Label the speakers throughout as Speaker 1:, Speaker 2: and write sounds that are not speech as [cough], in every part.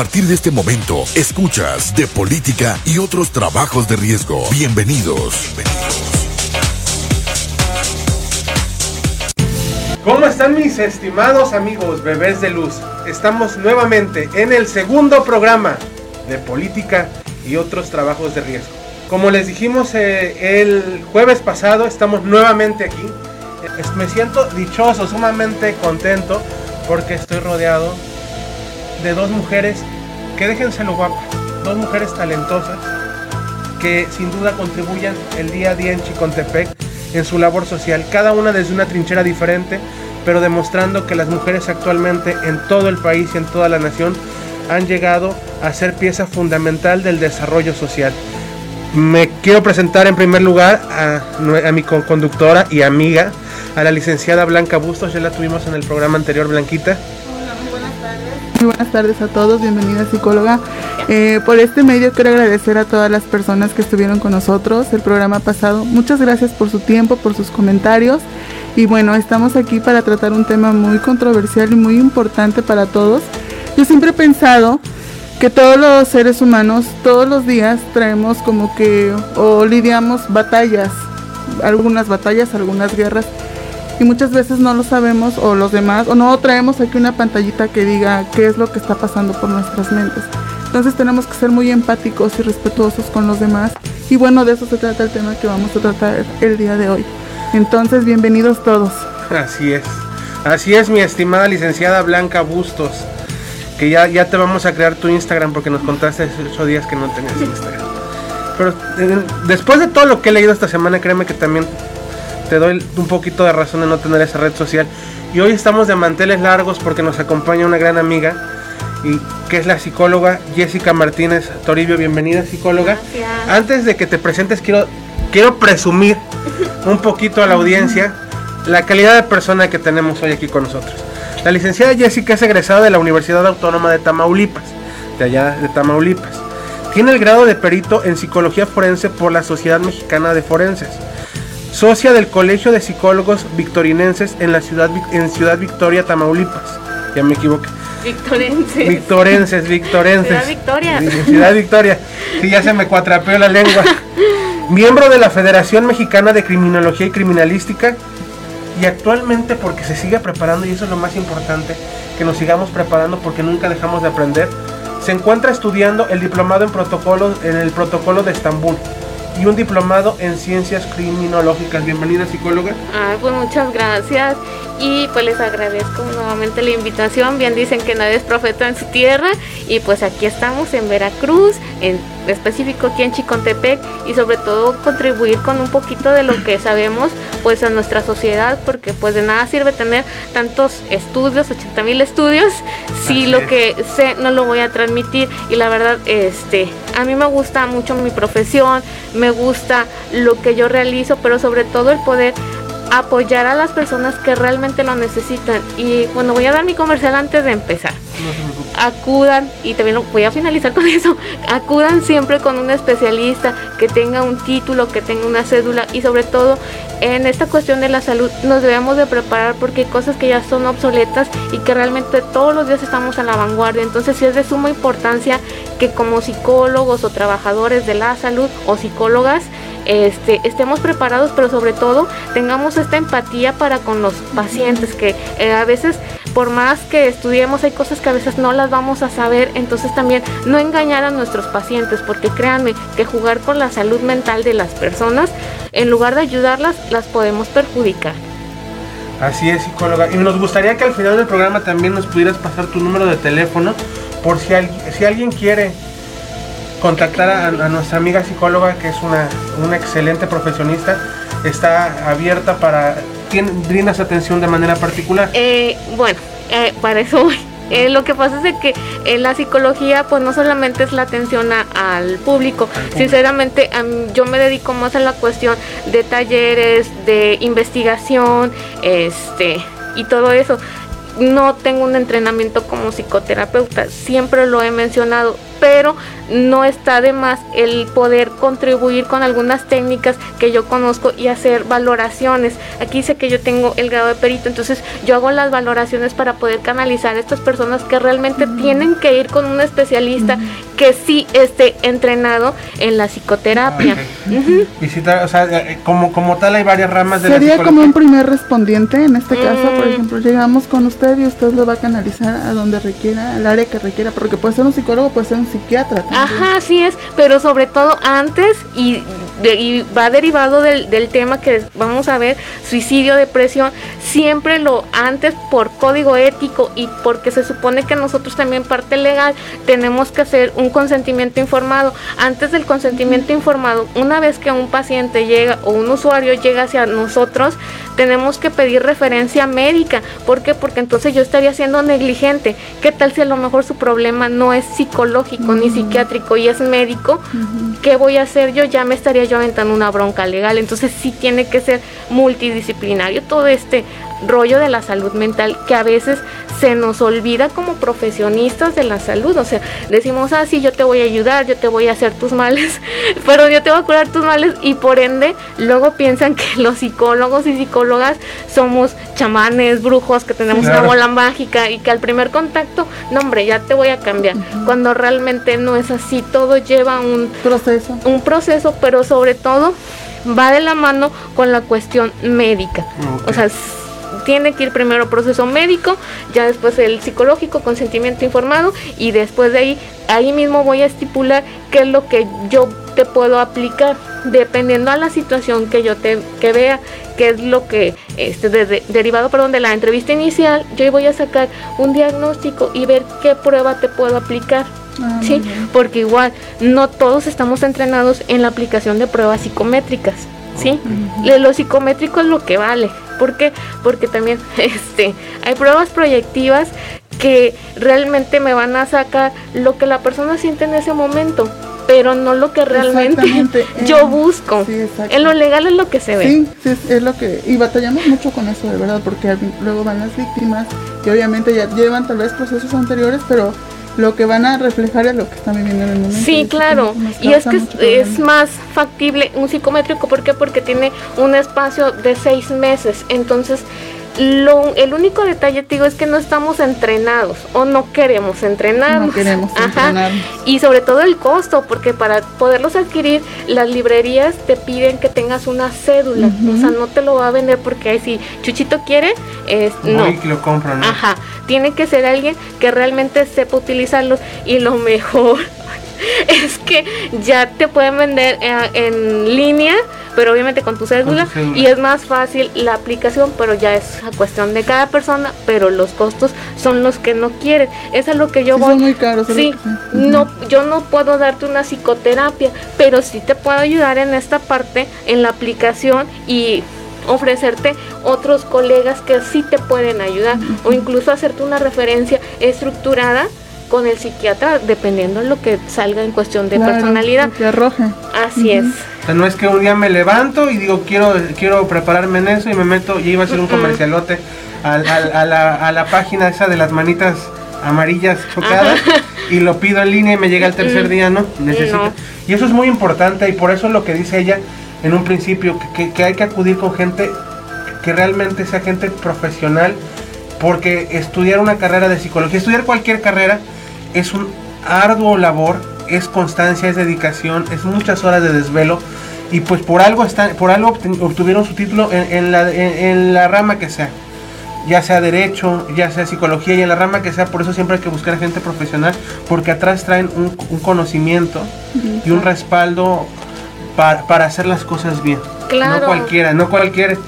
Speaker 1: partir de este momento, escuchas de política y otros trabajos de riesgo. Bienvenidos.
Speaker 2: ¿Cómo están mis estimados amigos bebés de luz? Estamos nuevamente en el segundo programa de política y otros trabajos de riesgo. Como les dijimos eh, el jueves pasado, estamos nuevamente aquí. Me siento dichoso, sumamente contento porque estoy rodeado de dos mujeres que déjense lo guapas, dos mujeres talentosas que sin duda contribuyan el día a día en Chicontepec en su labor social, cada una desde una trinchera diferente, pero demostrando que las mujeres actualmente en todo el país y en toda la nación han llegado a ser pieza fundamental del desarrollo social. Me quiero presentar en primer lugar a, a mi conductora y amiga, a la licenciada Blanca Bustos, ya la tuvimos en el programa anterior, Blanquita.
Speaker 3: Muy buenas tardes a todos, bienvenida psicóloga. Eh, por este medio quiero agradecer a todas las personas que estuvieron con nosotros el programa pasado. Muchas gracias por su tiempo, por sus comentarios. Y bueno, estamos aquí para tratar un tema muy controversial y muy importante para todos. Yo siempre he pensado que todos los seres humanos todos los días traemos como que o lidiamos batallas, algunas batallas, algunas guerras y muchas veces no lo sabemos o los demás o no traemos aquí una pantallita que diga qué es lo que está pasando por nuestras mentes. Entonces tenemos que ser muy empáticos y respetuosos con los demás y bueno, de eso se trata el tema que vamos a tratar el día de hoy. Entonces, bienvenidos todos.
Speaker 2: Así es. Así es, mi estimada licenciada Blanca Bustos. Que ya, ya te vamos a crear tu Instagram porque nos contaste hace ocho días que no tenías Instagram. Pero eh, después de todo lo que he leído esta semana, créeme que también te doy un poquito de razón de no tener esa red social. Y hoy estamos de manteles largos porque nos acompaña una gran amiga y que es la psicóloga Jessica Martínez Toribio. Bienvenida psicóloga. Antes de que te presentes quiero quiero presumir un poquito a la audiencia la calidad de persona que tenemos hoy aquí con nosotros. La licenciada Jessica es egresada de la Universidad Autónoma de Tamaulipas, de allá de Tamaulipas. Tiene el grado de perito en psicología forense por la Sociedad Mexicana de Forenses socia del Colegio de Psicólogos Victorinenses en la ciudad, en Ciudad Victoria, Tamaulipas. Ya me equivoqué.
Speaker 4: Victorenses.
Speaker 2: Victorenses, Victorenses.
Speaker 4: Ciudad Victoria.
Speaker 2: Ciudad Victoria. Sí, ya se me cuatrapeó la lengua. Miembro de la Federación Mexicana de Criminología y Criminalística. Y actualmente, porque se sigue preparando, y eso es lo más importante, que nos sigamos preparando porque nunca dejamos de aprender, se encuentra estudiando el diplomado en protocolo en el protocolo de Estambul y un diplomado en ciencias criminológicas. Bienvenida psicóloga.
Speaker 4: Ah, pues muchas gracias y pues les agradezco nuevamente la invitación. Bien dicen que nadie es profeta en su tierra y pues aquí estamos en Veracruz, en específico aquí en Chicontepec y sobre todo contribuir con un poquito de lo que sabemos pues a nuestra sociedad porque pues de nada sirve tener tantos estudios, 80 mil estudios si lo que sé no lo voy a transmitir y la verdad este a mí me gusta mucho mi profesión, me gusta lo que yo realizo, pero sobre todo el poder apoyar a las personas que realmente lo necesitan. Y bueno, voy a dar mi comercial antes de empezar. Acudan, y también lo voy a finalizar con [laughs] eso, acudan siempre con un especialista que tenga un título, que tenga una cédula y sobre todo en esta cuestión de la salud nos debemos de preparar porque hay cosas que ya son obsoletas y que realmente todos los días estamos a la vanguardia. Entonces sí es de suma importancia que como psicólogos o trabajadores de la salud o psicólogas este, estemos preparados, pero sobre todo tengamos esta empatía para con los pacientes, que eh, a veces por más que estudiemos hay cosas que a veces no las vamos a saber, entonces también no engañar a nuestros pacientes, porque créanme que jugar con la salud mental de las personas, en lugar de ayudarlas, las podemos perjudicar.
Speaker 2: Así es, psicóloga. Y nos gustaría que al final del programa también nos pudieras pasar tu número de teléfono por si, alguien quiere contactar a, nuestra amiga psicóloga, que es una, una excelente profesionista, está abierta para... ¿Brindas atención de manera particular?
Speaker 4: Eh, bueno, eh, para eso voy. Eh, lo que pasa es que la psicología pues no solamente es la atención al, público. sinceramente yo me dedico más a la cuestión de talleres, de investigación, este y todo eso. No tengo un entrenamiento como psicoterapeuta, siempre lo he mencionado pero no está de más el poder contribuir con algunas técnicas que yo conozco y hacer valoraciones. Aquí dice que yo tengo el grado de perito, entonces yo hago las valoraciones para poder canalizar a estas personas que realmente tienen que ir con un especialista que sí esté entrenado en la psicoterapia.
Speaker 2: Visitar, o sea, eh, como, como tal hay varias ramas de
Speaker 3: Sería como un primer respondiente, en este caso, por mm. ejemplo, llegamos con usted y usted lo va a canalizar a donde requiera, al área que requiera, porque puede ser un psicólogo, puede ser un psiquiatra.
Speaker 4: Ajá, así es, pero sobre todo antes y, y va derivado del, del, tema que vamos a ver, suicidio, depresión, siempre lo antes por código ético y porque se supone que nosotros también parte legal tenemos que hacer un consentimiento informado. Antes del consentimiento informado, una vez que un paciente llega o un usuario llega hacia nosotros, tenemos que pedir referencia médica. ¿Por qué? Porque entonces yo estaría siendo negligente. ¿Qué tal si a lo mejor su problema no es psicológico ni psiquiátrico y es médico? ¿Qué voy a hacer yo? Ya me estaría yo aventando una bronca legal. Entonces sí tiene que ser multidisciplinario todo este rollo de la salud mental que a veces se nos olvida como profesionistas de la salud. O sea, decimos, ah, sí, yo te voy a ayudar, yo te voy a hacer tus males, [laughs] pero yo te voy a curar tus males y por ende luego piensan que los psicólogos y psicólogas somos chamanes, brujos, que tenemos una bola mágica y que al primer contacto, no hombre, ya te voy a cambiar. Cuando realmente no es así, todo lleva un
Speaker 3: proceso.
Speaker 4: Un proceso, pero sobre todo va de la mano con la cuestión médica. O sea, tiene que ir primero proceso médico, ya después el psicológico, consentimiento informado y después de ahí, ahí mismo voy a estipular qué es lo que yo te puedo aplicar dependiendo a la situación que yo te que vea qué es lo que este derivado perdón de la entrevista inicial yo voy a sacar un diagnóstico y ver qué prueba te puedo aplicar ah, sí porque igual no todos estamos entrenados en la aplicación de pruebas psicométricas sí lo psicométrico es lo que vale ¿Por qué? Porque también [laughs] este, hay pruebas proyectivas que realmente me van a sacar lo que la persona siente en ese momento pero no lo que realmente [laughs] yo busco. en lo legal es lo que se ve.
Speaker 3: Sí, sí, es lo que... Y batallamos mucho con eso, de verdad, porque luego van las víctimas que obviamente ya llevan tal vez procesos anteriores, pero lo que van a reflejar es lo que están viviendo en el momento.
Speaker 4: Sí, claro. Y es que es, más factible un psicométrico, ¿por qué? Porque tiene un espacio de seis meses. Entonces, lo, el único detalle, digo, es que no estamos entrenados o no queremos entrenar.
Speaker 3: No queremos Ajá.
Speaker 4: Y sobre todo el costo, porque para poderlos adquirir, las librerías te piden que tengas una cédula. O sea, no te lo va a vender porque ahí si Chuchito quiere, es, no.
Speaker 2: lo compran,
Speaker 4: Ajá. Tiene que ser alguien que realmente sepa utilizarlos y lo [laughs] mejor es que ya te pueden vender eh, en línea pero obviamente con tu cédula, y es más fácil la aplicación, pero ya es a cuestión de cada persona, pero los costos son los que no quieren. Es a lo que yo voy.
Speaker 3: muy caros.
Speaker 4: Sí, no, yo no puedo darte una psicoterapia, pero sí te puedo ayudar en esta parte, en la aplicación y ofrecerte otros colegas que sí te pueden ayudar o incluso hacerte una referencia estructurada con el psiquiatra dependiendo de lo que salga en cuestión de personalidad.
Speaker 3: Que arroje.
Speaker 4: Así es.
Speaker 2: O sea, no es que un día me levanto y digo, quiero, quiero prepararme en eso y me meto, y iba a hacer un comercialote a, la, página esa de las manitas amarillas chocadas y lo pido en línea y me llega el tercer día, ¿no? Necesito. Y eso es muy importante y por eso lo que dice ella en un principio, que, que hay que acudir con gente que realmente sea gente profesional, porque estudiar una carrera de psicología, estudiar cualquier carrera, es un arduo labor es constancia, es dedicación, es muchas horas de desvelo y pues por algo están, por algo obtuvieron su título en, la, en, la rama que sea, ya sea derecho, ya sea psicología y en la rama que sea, por eso siempre hay que buscar gente profesional porque atrás traen un, conocimiento y un respaldo para, hacer las cosas bien. No cualquiera, no cualquier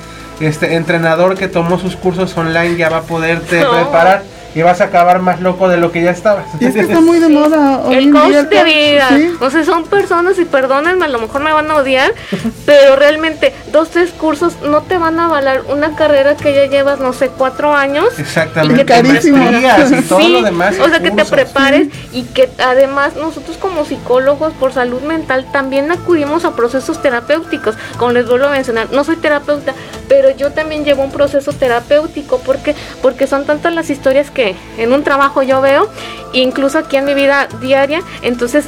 Speaker 2: este entrenador que tomó sus cursos online ya va a poderte preparar y vas a acabar más loco de lo que ya estabas.
Speaker 3: Y es que está muy de moda.
Speaker 4: el coste de vida. O sea, son personas y perdónenme, a lo mejor me van a odiar, [laughs] pero realmente dos, tres cursos no te van a avalar una carrera que ya llevas, no sé, cuatro años.
Speaker 2: Exactamente.
Speaker 4: Y
Speaker 2: que te y todo lo demás.
Speaker 4: O sea, que te prepares y que además nosotros como psicólogos por salud mental también acudimos a procesos terapéuticos. Como les vuelvo a mencionar, no soy terapeuta, pero yo también llevo un proceso terapéutico porque porque son tantas las historias que en un trabajo yo veo, incluso aquí en mi vida diaria, entonces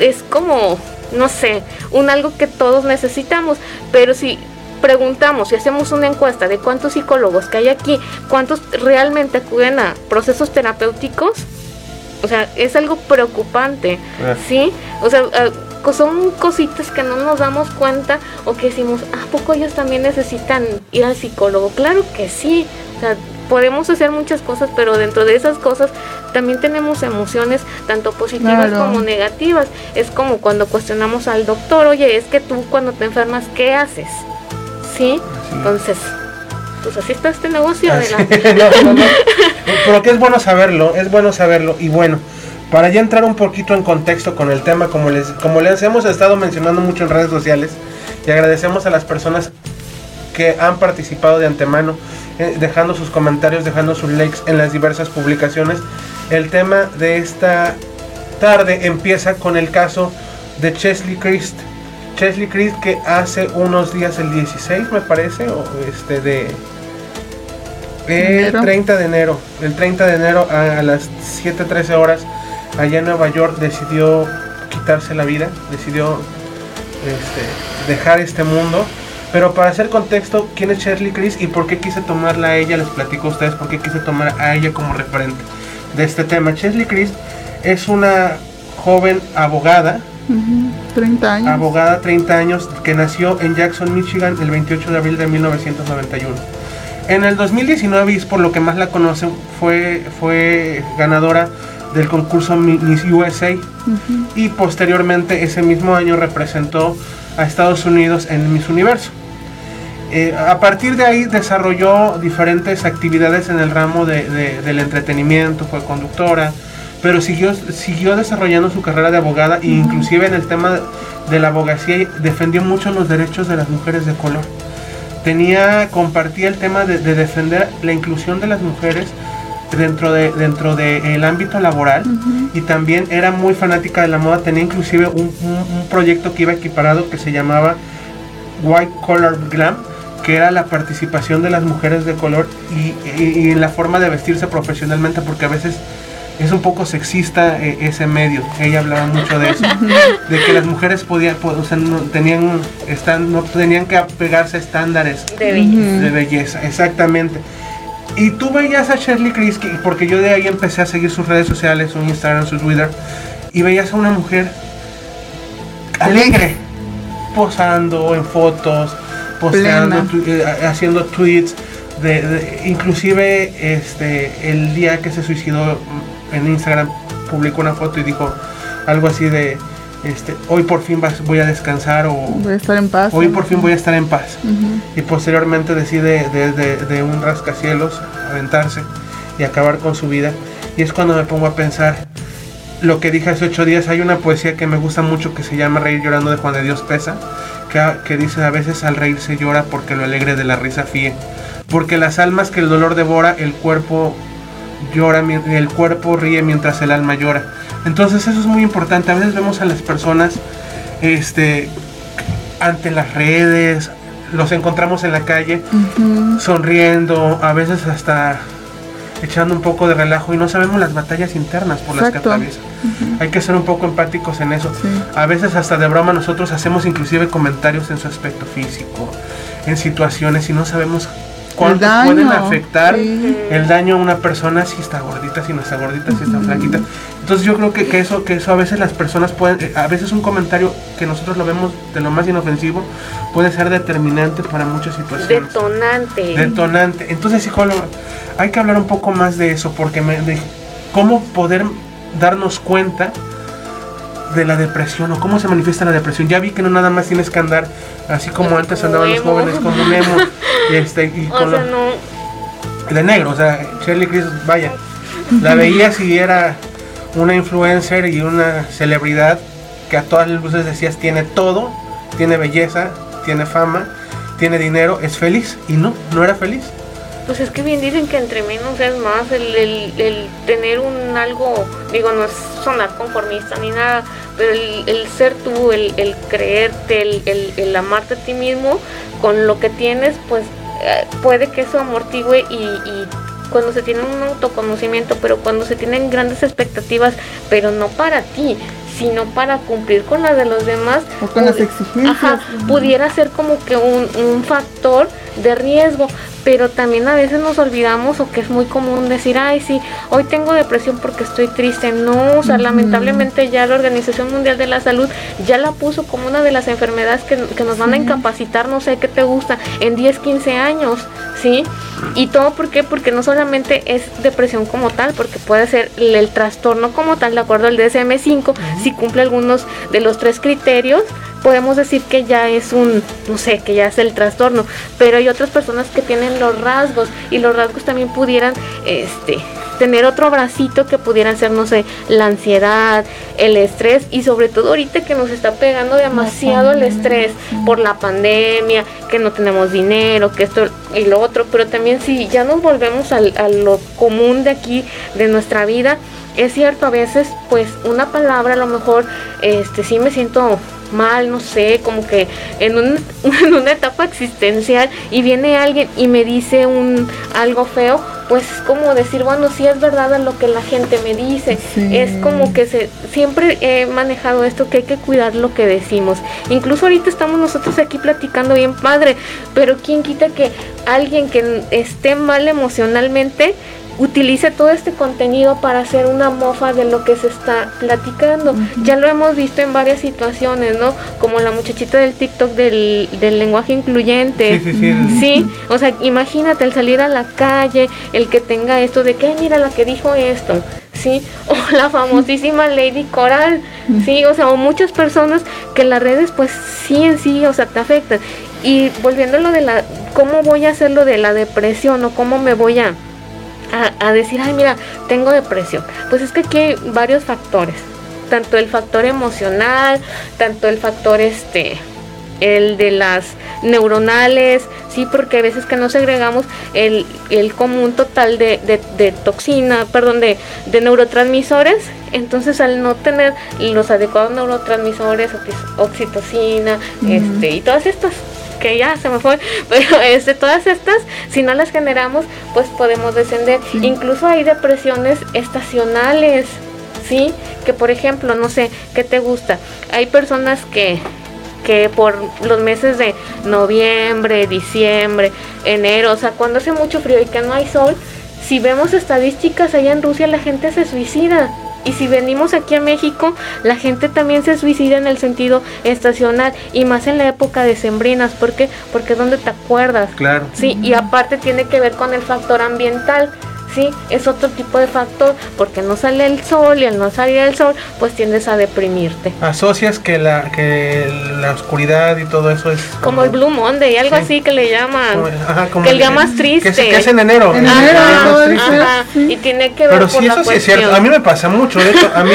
Speaker 4: es como no sé, un algo que todos necesitamos, pero si preguntamos y hacemos una encuesta de cuántos psicólogos que hay aquí, cuántos realmente acuden a procesos terapéuticos, o sea, es algo preocupante,
Speaker 2: Ah.
Speaker 4: ¿sí? O sea, ah, son cositas que no nos damos cuenta o que decimos, ¿a poco ellos también necesitan ir al psicólogo? Claro que sí, o sea, podemos hacer muchas cosas, pero dentro de esas cosas también tenemos emociones tanto positivas
Speaker 3: Claro.
Speaker 4: como negativas. Es como cuando cuestionamos al doctor, oye, es que tú cuando te enfermas, ¿qué haces? ¿Sí? Entonces, pues así está este negocio. [laughs]
Speaker 2: No, no, no. [laughs] Pero que es bueno saberlo, es bueno saberlo. Y bueno, para ya entrar un poquito en contexto con el tema, como les, como les hemos estado mencionando mucho en redes sociales, y agradecemos a las personas que han participado de antemano, eh, dejando sus comentarios, dejando sus likes en las diversas publicaciones. El tema de esta tarde empieza con el caso de Chesley Christ. Chesley Christ que hace unos días, el 16 me parece, o este de... El
Speaker 3: Enero.
Speaker 2: 30 de enero, el 30 de enero a, a las 7.13 horas, allá en Nueva York decidió quitarse la vida, decidió este, dejar este mundo. Pero para hacer contexto, ¿quién es Shirley Chris y por qué quise tomarla a ella? Les platico a ustedes por qué quise tomar a ella como referente de este tema. Shirley Chris es una joven abogada,
Speaker 3: Ujú, 30 años.
Speaker 2: abogada 30 años, que nació en Jackson, Michigan el 28 de abril de 1991. En el 2019, y es por lo que más la conocen, fue, fue ganadora del concurso Mi- Miss USA y posteriormente ese mismo año representó a Estados Unidos en Miss Universo. Eh, a partir de ahí desarrolló diferentes actividades en el ramo de- de- del entretenimiento, fue conductora, pero siguió, siguió desarrollando su carrera de abogada e inclusive en el tema de la abogacía defendió mucho los derechos de las mujeres de color. Tenía, compartía el tema de, de defender la inclusión de las mujeres dentro de dentro del ámbito laboral y también era muy fanática de la moda tenía inclusive un, un- un proyecto que iba equiparado que se llamaba White Collar Glam que era la participación de las mujeres de color y, y- y en la forma de vestirse profesionalmente porque a veces es un poco sexista eh, ese medio ella hablaba mucho de eso [laughs] de que las mujeres podían po- o sea, no tenían están no tenían que apegarse a estándares
Speaker 4: De belleza.
Speaker 2: de belleza, exactamente. Y tú veías a Shirley que- porque yo de ahí empecé a seguir sus redes sociales, su Instagram, su Twitter, y veías a una mujer alegre, posando en fotos, posteando, eh, haciendo tweets, de, de- inclusive este el día que se suicidó en Instagram publicó una foto y dijo algo así de este hoy por fin vas- voy a descansar o
Speaker 3: Voy a estar en paz.
Speaker 2: hoy por fin voy a estar en paz y posteriormente decide de, de- de un rascacielos aventarse y acabar con su vida. Y es cuando me pongo a pensar lo que dije hace ocho días. Hay una poesía que me gusta mucho que se llama Reír llorando de Juan de Dios Pesa, que, que dice a veces al reír se llora porque lo alegre de la risa fíe. Porque las almas que el dolor devora, el cuerpo llora, el cuerpo ríe mientras el alma llora. Entonces eso es muy importante. A veces vemos a las personas este, ante las redes, los encontramos en la calle sonriendo, a veces hasta echando un poco de relajo y no sabemos las batallas internas por las que atraviesan. Hay que ser un poco empáticos en eso.
Speaker 3: Sí.
Speaker 2: A veces hasta de broma nosotros hacemos inclusive comentarios en su aspecto físico, en situaciones y no sabemos cuánto
Speaker 3: daño,
Speaker 2: pueden afectar
Speaker 3: sí.
Speaker 2: el daño a una persona si está gordita, si no está gordita, si está
Speaker 3: flaquita.
Speaker 2: Entonces yo creo que, que eso que eso a veces las personas pueden, eh, a veces un comentario que nosotros lo vemos de lo más inofensivo puede ser determinante para muchas situaciones.
Speaker 4: Detonante.
Speaker 2: Detonante. Entonces, psicólogo, hay que hablar un poco más de eso, porque me, de cómo poder darnos cuenta de la depresión o cómo se manifiesta la depresión. Ya vi que no nada más tienes que andar así como antes andaban los
Speaker 4: emo.
Speaker 2: jóvenes como Nemo y este y
Speaker 4: o
Speaker 2: con
Speaker 4: sea,
Speaker 2: lo-
Speaker 4: no.
Speaker 2: de negro, o sea, Shirley Chris, vaya, la veías y era una influencer y una celebridad que a todas las luces decías tiene todo, tiene belleza, tiene fama, tiene dinero, es feliz y no, no era feliz.
Speaker 4: Pues es que bien dicen que entre menos es más, el, el- el tener un algo, digo, no es sonar conformista ni nada, pero el, el ser tú, el, el creerte, el, el- amarte a ti mismo con lo que tienes, pues eh, puede que eso amortigüe y, y cuando se tiene un autoconocimiento, pero cuando se tienen grandes expectativas, pero no para ti, sino para cumplir con las de los demás.
Speaker 3: O con las exigencias.
Speaker 4: Ajá, pudiera ser como que un, un factor de riesgo, pero también a veces nos olvidamos o que es muy común decir, ay, sí, hoy tengo depresión porque estoy triste. No, o sea, lamentablemente ya la Organización Mundial de la Salud ya la puso como una de las enfermedades que, que nos van a incapacitar, no sé qué te gusta, en 10, 15 años, ¿sí? Y todo por qué? Porque no solamente es depresión como tal, porque puede ser el, el trastorno como tal, de acuerdo al DSM-5, si cumple algunos de los tres criterios, podemos decir que ya es un, no sé, que ya es el trastorno, pero hay otras personas que tienen los rasgos y los rasgos también pudieran, este, tener otro bracito que pudieran ser, no sé, la ansiedad, el estrés y sobre todo ahorita que nos está pegando demasiado el estrés por la pandemia, que no tenemos dinero, que esto y lo otro, pero también si ya nos volvemos al- a lo común de aquí, de nuestra vida, es cierto, a veces pues una palabra a lo mejor, este, sí me siento mal, no sé, como que en, un- [laughs] en una etapa existencial y viene alguien y me dice un algo feo, pues es como decir, bueno, sí es verdad a lo que la gente me dice.
Speaker 3: Sí.
Speaker 4: Es como que se siempre he manejado esto que hay que cuidar lo que decimos. Incluso ahorita estamos nosotros aquí platicando bien padre, pero quién quita que alguien que esté mal emocionalmente utilice todo este contenido para hacer una mofa de lo que se está platicando. Ya lo hemos visto en varias situaciones, ¿no? Como la muchachita del TikTok del, del lenguaje incluyente.
Speaker 2: Sí, sí, sí.
Speaker 4: Sí, o sea, imagínate el salir a la calle, el que tenga esto de que, "Ay, mira la que dijo esto, sí, [laughs] o la famosísima Lady Coral, sí, o sea, o muchas personas que las redes pues sí en sí, o sea, te afectan. Y volviendo a lo de la, ¿cómo voy a hacer lo de la depresión o cómo me voy a, a, a decir, ay, mira, tengo depresión? Pues es que aquí hay varios factores, tanto el factor emocional, tanto el factor este el de las neuronales, sí, porque a veces que no segregamos el, el común total de, de- de toxina, perdón, de, de neurotransmisores, entonces al no tener los adecuados neurotransmisores, oxi- oxitocina, este, y todas estas que ya se me fue, pero [laughs] este, todas estas, si no las generamos, pues podemos descender. Incluso hay depresiones estacionales, ¿sí? Que por ejemplo, no sé, ¿qué te gusta? Hay personas que que por los meses de noviembre, diciembre, enero, o sea, cuando hace mucho frío y que no hay sol, si vemos estadísticas allá en Rusia la gente se suicida. Y si venimos aquí a México, la gente también se suicida en el sentido estacional y más en la época de sembrinas. ¿Por qué? Porque es donde te acuerdas.
Speaker 2: Claro.
Speaker 4: Sí, y aparte tiene que ver con el factor ambiental. Sí, es otro tipo de factor porque no sale el sol y al no salir el sol, pues tiendes a deprimirte.
Speaker 2: Asocias que la, que la oscuridad y todo eso es
Speaker 4: Como el Blue Monday, algo
Speaker 2: Sí.
Speaker 4: así que le llaman.
Speaker 2: como- ajá, como
Speaker 4: que el día más triste.
Speaker 2: Que, se- que es en enero.
Speaker 3: En
Speaker 2: el
Speaker 3: enero.
Speaker 4: Ajá, y tiene que ver
Speaker 2: Pero sí,
Speaker 4: la
Speaker 2: eso sí es cierto. A mí me pasa mucho. De hecho, a mí,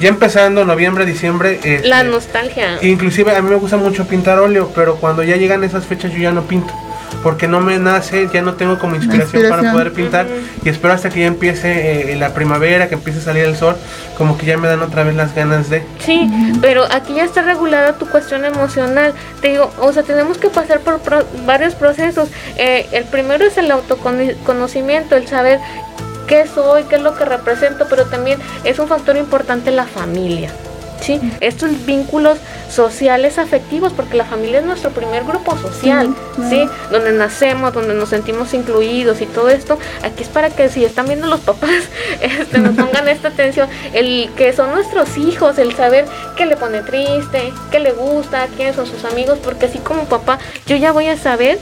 Speaker 2: ya empezando noviembre, diciembre, este,
Speaker 4: La nostalgia.
Speaker 2: inclusive a mí me gusta mucho pintar óleo, pero cuando ya llegan esas fechas yo ya no pinto. Porque no me nace, ya no tengo como inspiración, para poder pintar. Y espero hasta que ya empiece eh, la primavera, que empiece a salir el sol, como que ya me dan otra vez las ganas de...
Speaker 4: Sí, pero aquí ya está regulada tu cuestión emocional. Te digo, o sea, tenemos que pasar por pro- varios procesos. Eh, el primero es el autoconocimiento, el saber qué soy, qué es lo que represento, pero también es un factor importante la familia. Sí, estos vínculos sociales afectivos, porque la familia es nuestro primer grupo social, sí, donde nacemos, donde nos sentimos incluidos y todo esto, aquí es para que si están viendo los papás, [laughs] este, nos pongan esta atención, el que son nuestros hijos, el saber qué le pone triste, qué le gusta, quiénes son sus amigos, porque así como papá, yo ya voy a saber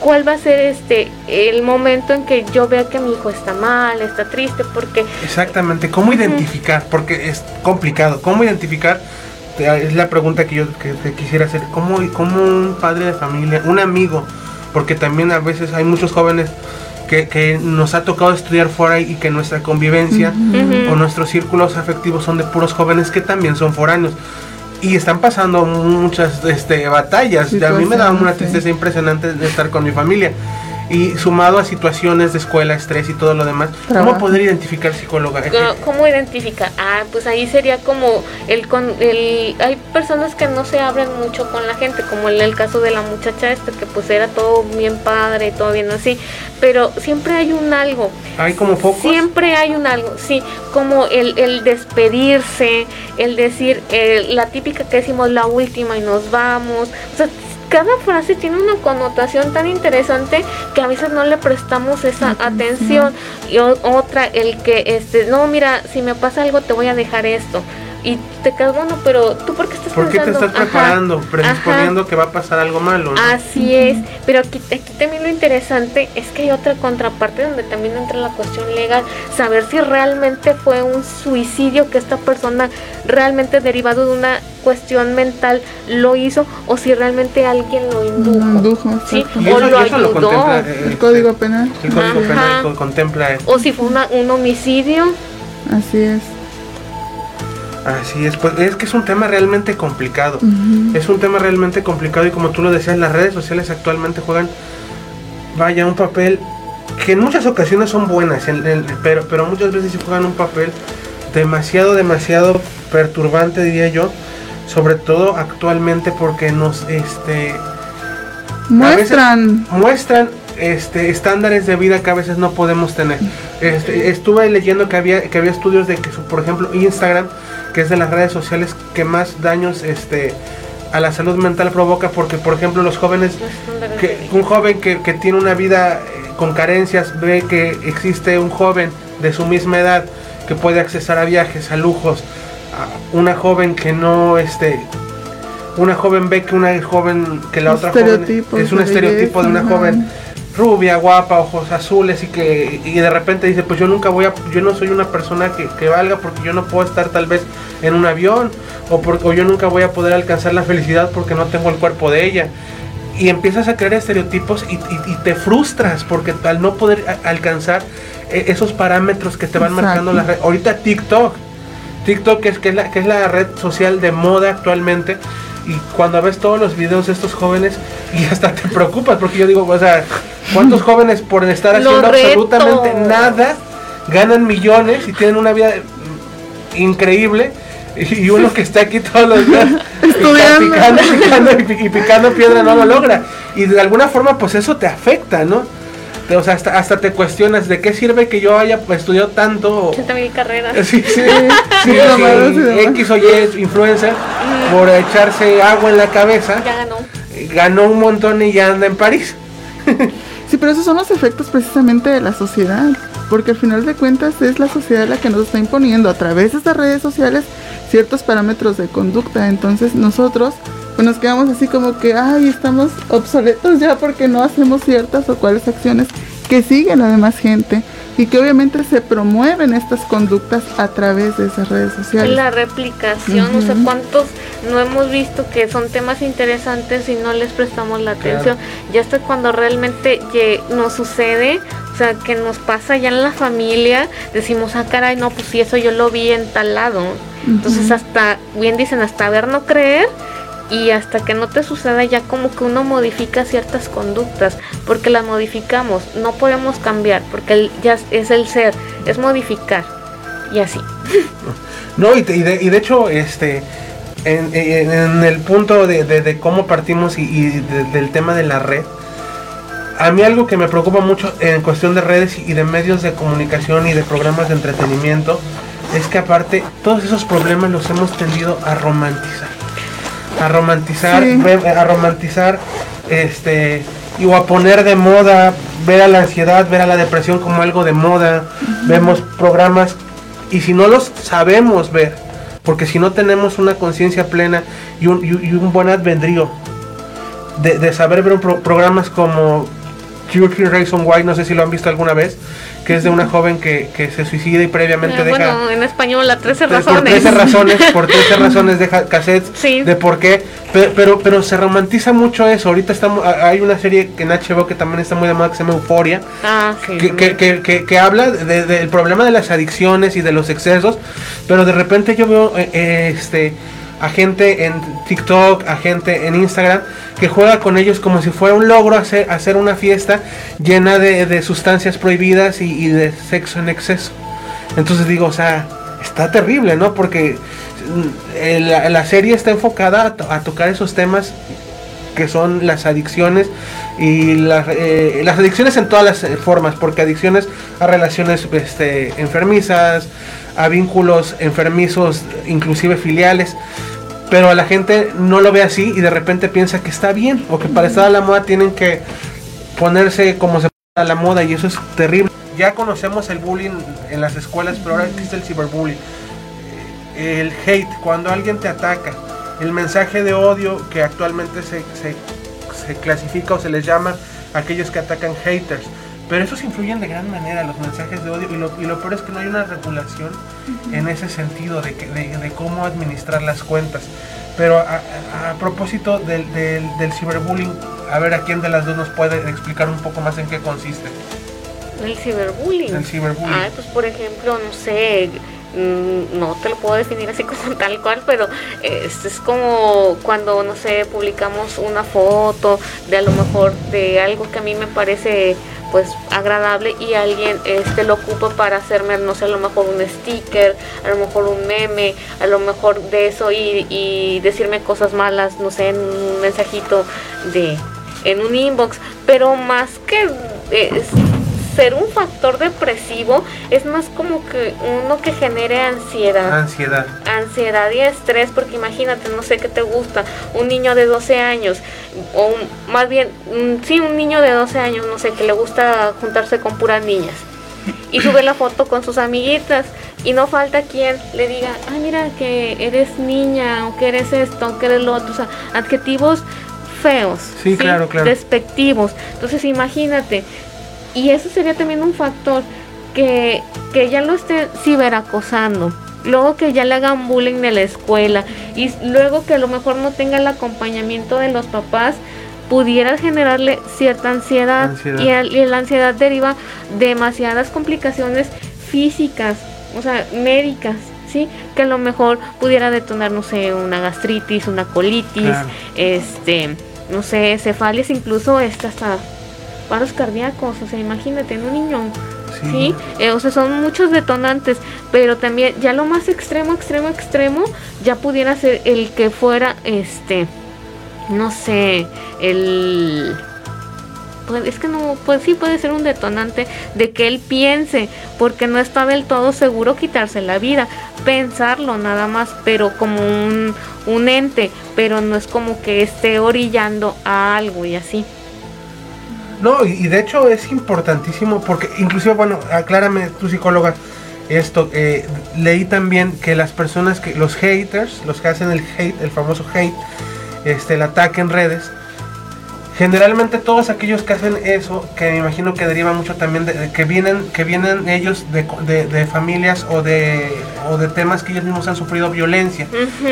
Speaker 4: cuál va a ser este el momento en que yo vea que mi hijo está mal, está triste, porque
Speaker 2: Exactamente, ¿cómo identificar? Porque es complicado. ¿Cómo identificar? Es la pregunta que yo que, que quisiera hacer. ¿Cómo, ¿Cómo un padre de familia, un amigo? Porque también a veces hay muchos jóvenes que, que nos ha tocado estudiar fuera y que nuestra convivencia o nuestros círculos afectivos son de puros jóvenes que también son foráneos. Y están pasando muchas este, batallas. Y a mí me da una
Speaker 3: sí.
Speaker 2: tristeza impresionante de estar con mi familia. Y sumado a situaciones de escuela, estrés y todo lo demás,
Speaker 3: Trabajo.
Speaker 2: ¿cómo poder identificar psicóloga?
Speaker 4: ¿Cómo- ¿Cómo identifica? Ah, pues ahí sería como el con el hay personas que no se abren mucho con la gente, como en el caso de la muchacha esta que pues era todo bien padre, todo bien así, pero siempre hay un algo.
Speaker 2: ¿Hay como focos?
Speaker 4: Siempre hay un algo, sí, como el, el despedirse, el decir eh, la típica que decimos la última y nos vamos. O sea, cada frase tiene una connotación tan interesante que a veces no le prestamos esa atención. Y otra, el que, este, no, mira, si me pasa algo te voy a dejar esto. Y te quedas, bueno, pero tú por qué estás
Speaker 2: ¿Por qué te estás
Speaker 4: Ajá,
Speaker 2: preparando,
Speaker 4: ajá.
Speaker 2: predisponiendo que va a pasar algo malo? ¿no?
Speaker 4: Así es, pero aquí, aquí también lo interesante es que hay otra contraparte donde también entra la cuestión legal, saber si realmente fue un suicidio que esta persona realmente derivado de una cuestión mental lo hizo o si realmente alguien lo indujo.
Speaker 3: Lo indujo,
Speaker 4: Sí.
Speaker 2: Y
Speaker 4: o
Speaker 2: eso,
Speaker 4: lo
Speaker 2: lo
Speaker 4: ayudó.
Speaker 2: contempla eh,
Speaker 3: El
Speaker 2: este,
Speaker 3: código penal.
Speaker 2: el Código
Speaker 4: Ajá.
Speaker 2: Penal co- contempla eso.
Speaker 4: O si fue una, un homicidio.
Speaker 3: Así es.
Speaker 2: Así es, pues es que es un tema realmente complicado. Es un tema realmente complicado y como tú lo decías, las redes sociales actualmente juegan, vaya, un papel que en muchas ocasiones son buenas, en- en- pero, pero muchas veces sí juegan un papel demasiado, demasiado perturbante, diría yo, sobre todo actualmente porque nos, este,
Speaker 3: Muestran.
Speaker 2: muestran este estándares de vida que a veces no podemos tener. Este, estuve leyendo que había que había estudios de que por ejemplo Instagram, que es de las redes sociales que más daños este a la salud mental provoca porque por ejemplo los jóvenes que un joven que, que tiene una vida eh, con carencias ve que existe un joven de su misma edad que puede accesar a viajes, a lujos, a una joven que no este una joven ve que una joven que la otra joven es un estereotipo de una joven rubia, guapa, ojos azules y que y de repente dice, pues yo nunca voy a yo no soy una persona que, que valga porque yo no puedo estar tal vez en un avión o, por- o yo nunca voy a poder alcanzar la felicidad porque no tengo el cuerpo de ella y empiezas a crear estereotipos y, y- y te frustras porque al no poder a- alcanzar eh, esos parámetros que te van
Speaker 3: Exacto.
Speaker 2: marcando las redes. Ahorita TikTok, TikTok es que es, la, que es la red social de moda actualmente y cuando ves todos los videos de estos jóvenes y hasta te preocupas porque yo digo, o sea, ¿cuántos jóvenes por estar haciendo absolutamente nada ganan millones y tienen una vida increíble? Y uno que está aquí todos los días [laughs]
Speaker 3: Estudiando.
Speaker 2: picando, picando y, pi- y picando piedra no lo logra. Y de alguna forma, pues eso te afecta, ¿no? Te- O sea, hasta, hasta te cuestionas de qué sirve que yo haya estudiado tanto. o-
Speaker 4: Yo también mi carrera.
Speaker 2: Sí, sí, [laughs] sí, sí. X o Y influencer por echarse agua en la cabeza,
Speaker 4: Ya ganó.
Speaker 2: ganó un montón y ya anda en París. [laughs]
Speaker 3: Sí, pero esos son los efectos precisamente de la sociedad, porque al final de cuentas es la sociedad la que nos está imponiendo a través de estas redes sociales ciertos parámetros de conducta. Entonces nosotros pues nos quedamos así como que, ay, estamos obsoletos ya porque no hacemos ciertas o cuáles acciones que siguen la demás gente y que obviamente se promueven estas conductas a través de esas redes sociales.
Speaker 4: La replicación, o sea, cuántos no hemos visto que son temas interesantes y no les prestamos la
Speaker 2: Claro.
Speaker 4: atención. Ya hasta cuando realmente nos sucede, o sea, que nos pasa ya en la familia, decimos, ah, caray, no, pues sí, eso yo lo vi en tal lado. Entonces,
Speaker 3: Ujú.
Speaker 4: hasta, bien dicen, hasta ver no creer. Y hasta que no te suceda ya como que uno modifica ciertas conductas, porque las modificamos, no podemos cambiar, porque ya es- el ser, es modificar, y así. [laughs]
Speaker 2: No, y, de, hecho, este, en, el punto de, cómo partimos y, y de- del tema de la red, a mí algo que me preocupa mucho en cuestión de redes y de medios de comunicación y de programas de entretenimiento es que aparte todos esos problemas los hemos tendido a romantizar. A romantizar,
Speaker 3: Sí.
Speaker 2: a romantizar, este, y o a poner de moda, ver a la ansiedad, ver a la depresión como algo de moda. Vemos programas y si no los sabemos ver, porque si no tenemos una conciencia plena y un, y- y un buen albedrío de, de saber ver un pro- programas como 13 Reasons Why, no sé si lo han visto alguna vez, que es de una joven que, que se suicida y previamente
Speaker 4: Ah,
Speaker 2: deja...
Speaker 4: bueno, en español, las 13
Speaker 2: Por
Speaker 4: razones.
Speaker 2: 13 [laughs] razones, por 13 razones deja cassettes
Speaker 4: Sí.
Speaker 2: de por qué, pero, pero, pero se romantiza mucho eso. Ahorita estamos, a- hay una serie que en HBO que también está muy de moda que se llama Euforia,
Speaker 4: Ah, sí.
Speaker 2: que, que, que, que- que habla de- del problema de las adicciones y de los excesos, pero de repente yo veo eh, eh, este a gente en TikTok, a gente en Instagram, que juega con ellos como si fuera un logro hacer, hacer una fiesta llena de, sustancias prohibidas y, de sexo en exceso. Entonces digo, o sea, está terrible, ¿no? Porque mm, la, serie está enfocada a, tocar esos temas que son las adicciones y eh, las adicciones en todas las eh, formas, porque adicciones a relaciones este, enfermizas, a vínculos enfermizos, inclusive filiales. Pero la gente no lo ve así y de repente piensa que está bien o que para estar a la moda tienen que ponerse como se a la moda y eso es terrible. Ya conocemos el bullying en las escuelas, pero ahora existe el ciberbullying. El hate, cuando alguien te ataca. El mensaje de odio que actualmente se clasifica o se les llama aquellos que atacan haters pero esos influyen de gran manera los mensajes de odio y lo, y lo peor es que no hay una regulación en ese sentido de, que, de, cómo administrar las cuentas. Pero a, propósito del, del, ciberbullying, a ver a quién de las dos nos puede explicar un poco más en qué consiste.
Speaker 4: El ciberbullying.
Speaker 2: El ciberbullying.
Speaker 4: Ah, pues por ejemplo, no sé, no te lo puedo definir así [laughs] como tal cual, pero es, es como cuando, no sé, publicamos una foto de a lo mejor de algo que a mí me parece pues agradable y alguien este lo ocupa para hacerme no sé a lo mejor un sticker a lo mejor un meme a lo mejor de eso y, decirme cosas malas no sé en un mensajito de en un inbox. Pero más que eh, ser un factor depresivo es más como que uno que genere ansiedad.
Speaker 2: Ansiedad.
Speaker 4: Ansiedad y estrés, porque imagínate, no sé qué te gusta, un niño de 12 años, o más bien, sí, un niño de 12 años, no sé, que le gusta juntarse con puras niñas. Y sube la foto con sus amiguitas y no falta quien le diga, ah, mira que eres niña o que eres esto, o que eres lo otro, o sea, adjetivos feos,
Speaker 2: sí, claro, claro.
Speaker 4: despectivos. Entonces imagínate, y eso sería también un factor que, que ya lo esté ciberacosando. Luego que ya le hagan bullying en la escuela y luego que a lo mejor no tenga el acompañamiento de los papás, pudiera generarle cierta ansiedad, Y, y, la ansiedad deriva de demasiadas complicaciones físicas, o sea, médicas, ¿sí? Que a lo mejor pudiera detonar, no sé, una gastritis, una colitis, este, no sé, cefalias, incluso esta hasta paros cardíacos, o sea, imagínate en un niño. Sí, eh, o sea, son muchos detonantes, pero también ya lo más extremo, extremo, extremo, ya pudiera ser el que fuera, este, no sé, el... Pues es que no, pues sí puede ser un detonante de que él piense, porque no está del todo seguro quitarse la vida, pensarlo nada más, pero como un, un ente, pero no es como que esté orillando a algo y así.
Speaker 2: No, y, de hecho es importantísimo porque inclusive, bueno, aclárame tu psicóloga esto, eh, leí también que las personas que, los haters, los que hacen el hate, el famoso hate, este, el ataque en redes, generalmente todos aquellos que hacen eso, que me imagino que deriva mucho también de, que vienen, que vienen ellos de, familias o de, o de temas que ellos mismos han sufrido violencia.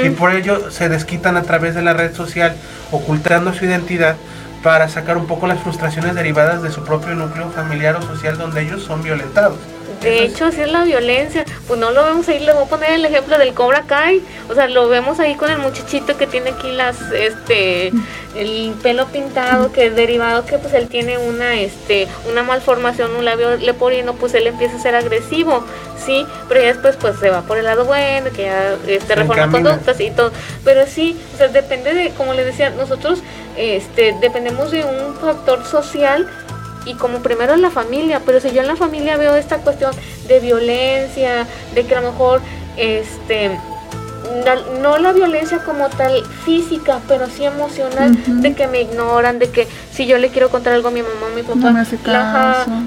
Speaker 2: Y por ello se desquitan a través de la red social ocultando su identidad para sacar un poco las frustraciones derivadas de su propio núcleo familiar o social donde ellos son violentados.
Speaker 4: De hecho, así es la violencia. Pues no lo vemos ahí, le voy a poner el ejemplo del Cobra Kai. O sea, lo vemos ahí con el muchachito que tiene aquí las, este, el pelo pintado, que es derivado que pues él tiene una, este, una malformación, un labio leporino, pues él empieza a ser agresivo, sí, pero ya después pues se va por el lado bueno, que ya este, reforma conductas y todo. Pero sí, o sea, depende de, como le decía, nosotros este, dependemos de un factor social y como primero en la familia, pero si yo en la familia veo esta cuestión de violencia, de que a lo mejor este no la violencia como tal física, pero sí emocional, de que me ignoran, de que si yo le quiero contar algo a mi mamá o mi papá,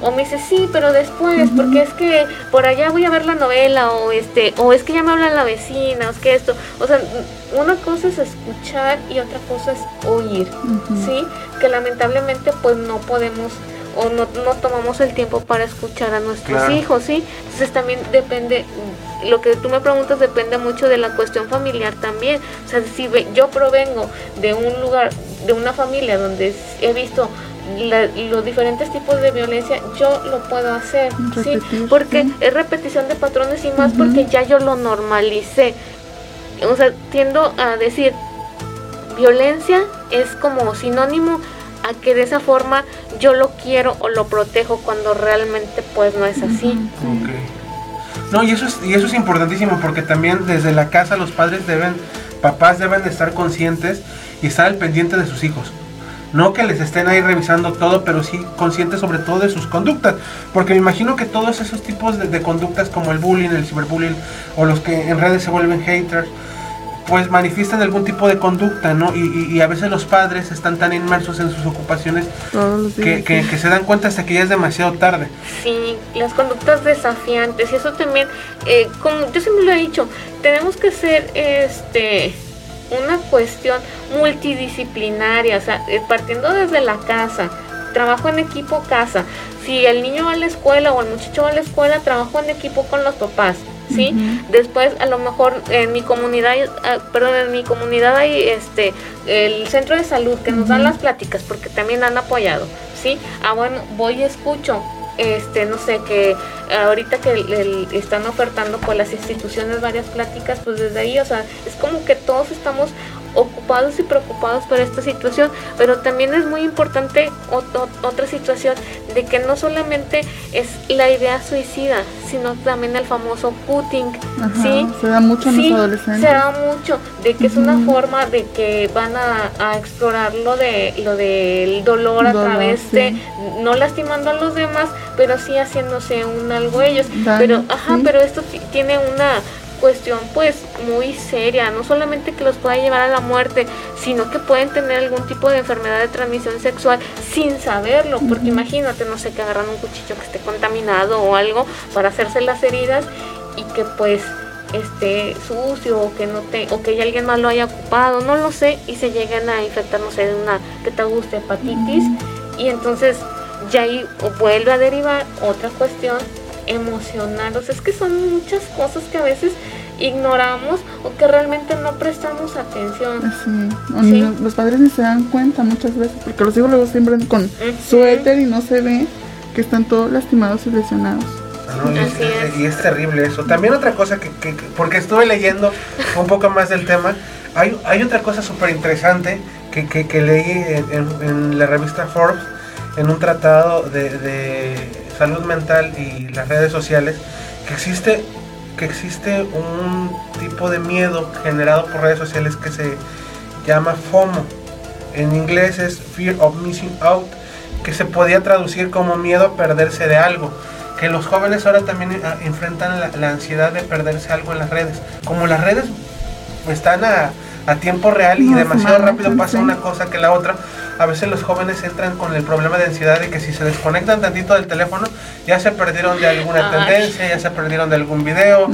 Speaker 4: o me dice sí, pero después, porque es que por allá voy a ver la novela, o este, o es que ya me habla la vecina, o es que esto, o sea, una cosa es escuchar y otra cosa es oír, ¿sí? Que lamentablemente pues no podemos o no, no tomamos el tiempo para escuchar a nuestros hijos, ¿sí? Entonces también depende, lo que tú me preguntas depende mucho de la cuestión familiar también. O sea, si yo provengo de un lugar, de una familia donde he visto los diferentes tipos de violencia, yo lo puedo hacer, ¿sí? Porque es repetición de patrones y más porque ya yo lo normalicé. o sea, tiendo a decir, violencia es como sinónimo a que de esa forma yo lo quiero o lo protejo cuando realmente pues no es así.
Speaker 2: No, y eso es, y eso es importantísimo porque también desde la casa los padres deben, papás deben de estar conscientes y estar al pendiente de sus hijos. No que les estén ahí revisando todo, pero sí conscientes sobre todo de sus conductas. Porque me imagino que todos esos tipos de, de conductas como el bullying, el ciberbullying o los que en redes se vuelven haters, pues manifiestan algún tipo de conducta, ¿no? Y, y, a veces los padres están tan inmersos en sus ocupaciones que, que, que, se dan cuenta hasta que ya es demasiado tarde.
Speaker 4: Sí, las conductas desafiantes, y eso también, eh, como yo siempre lo he dicho, tenemos que ser este una cuestión multidisciplinaria, o sea, eh, partiendo desde la casa, trabajo en equipo casa. Si el niño va a la escuela o el muchacho va a la escuela, trabajo en equipo con los papás. ¿Sí? Después a lo mejor en mi comunidad, ah, perdón, en mi comunidad hay este el centro de salud que nos dan las pláticas porque también han apoyado, ¿sí? Ah, bueno, voy y escucho este no sé que ahorita que están ofertando por las instituciones varias pláticas pues desde ahí o sea es como que todos estamos ocupados y preocupados por esta situación, pero también es muy importante otra situación de que no solamente es la idea suicida, sino también el famoso cutting, ¿sí?
Speaker 3: Se da mucho en los adolescentes.
Speaker 4: Se da mucho, de que es una forma de que van a, explorar lo de lo del dolor, a través de no lastimando a los demás, pero sí haciéndose un algo ellos. pero ajá, pero esto tiene una cuestión pues muy seria, no solamente que los pueda llevar a la muerte, sino que pueden tener algún tipo de enfermedad de transmisión sexual sin saberlo, porque imagínate, no sé, que agarran un cuchillo que esté contaminado o algo para hacerse las heridas y que pues esté sucio o que no te o que alguien más lo haya ocupado, no lo sé, y se lleguen a infectar, no sé, de una que te guste hepatitis y entonces ya ahí vuelve a derivar otra cuestión emocional. O sea, es que son muchas cosas que a veces ignoramos o que realmente no prestamos atención.
Speaker 3: Sí. Los padres ni se dan cuenta muchas veces, porque los hijos luego siempre con suéter y no se ve que están todos lastimados y lesionados.
Speaker 2: y, es. terrible eso. También otra cosa que, porque estuve leyendo un poco más del tema, hay, hay otra cosa súper interesante que, que, leí en, la revista Forbes, en un tratado de salud mental y las redes sociales, que existe, que existe un tipo de miedo generado por redes sociales que se llama FOMO. En inglés es Fear of Missing Out, que se podía traducir como miedo a perderse de algo. Que los jóvenes ahora también eh, enfrentan la, ansiedad de perderse algo en las redes. Como las redes están a, a tiempo real y demasiado rápido pasa una cosa que la otra, a veces los jóvenes entran con el problema de ansiedad de que si se desconectan tantito del teléfono, ya se perdieron de alguna tendencia, ya se perdieron de algún video.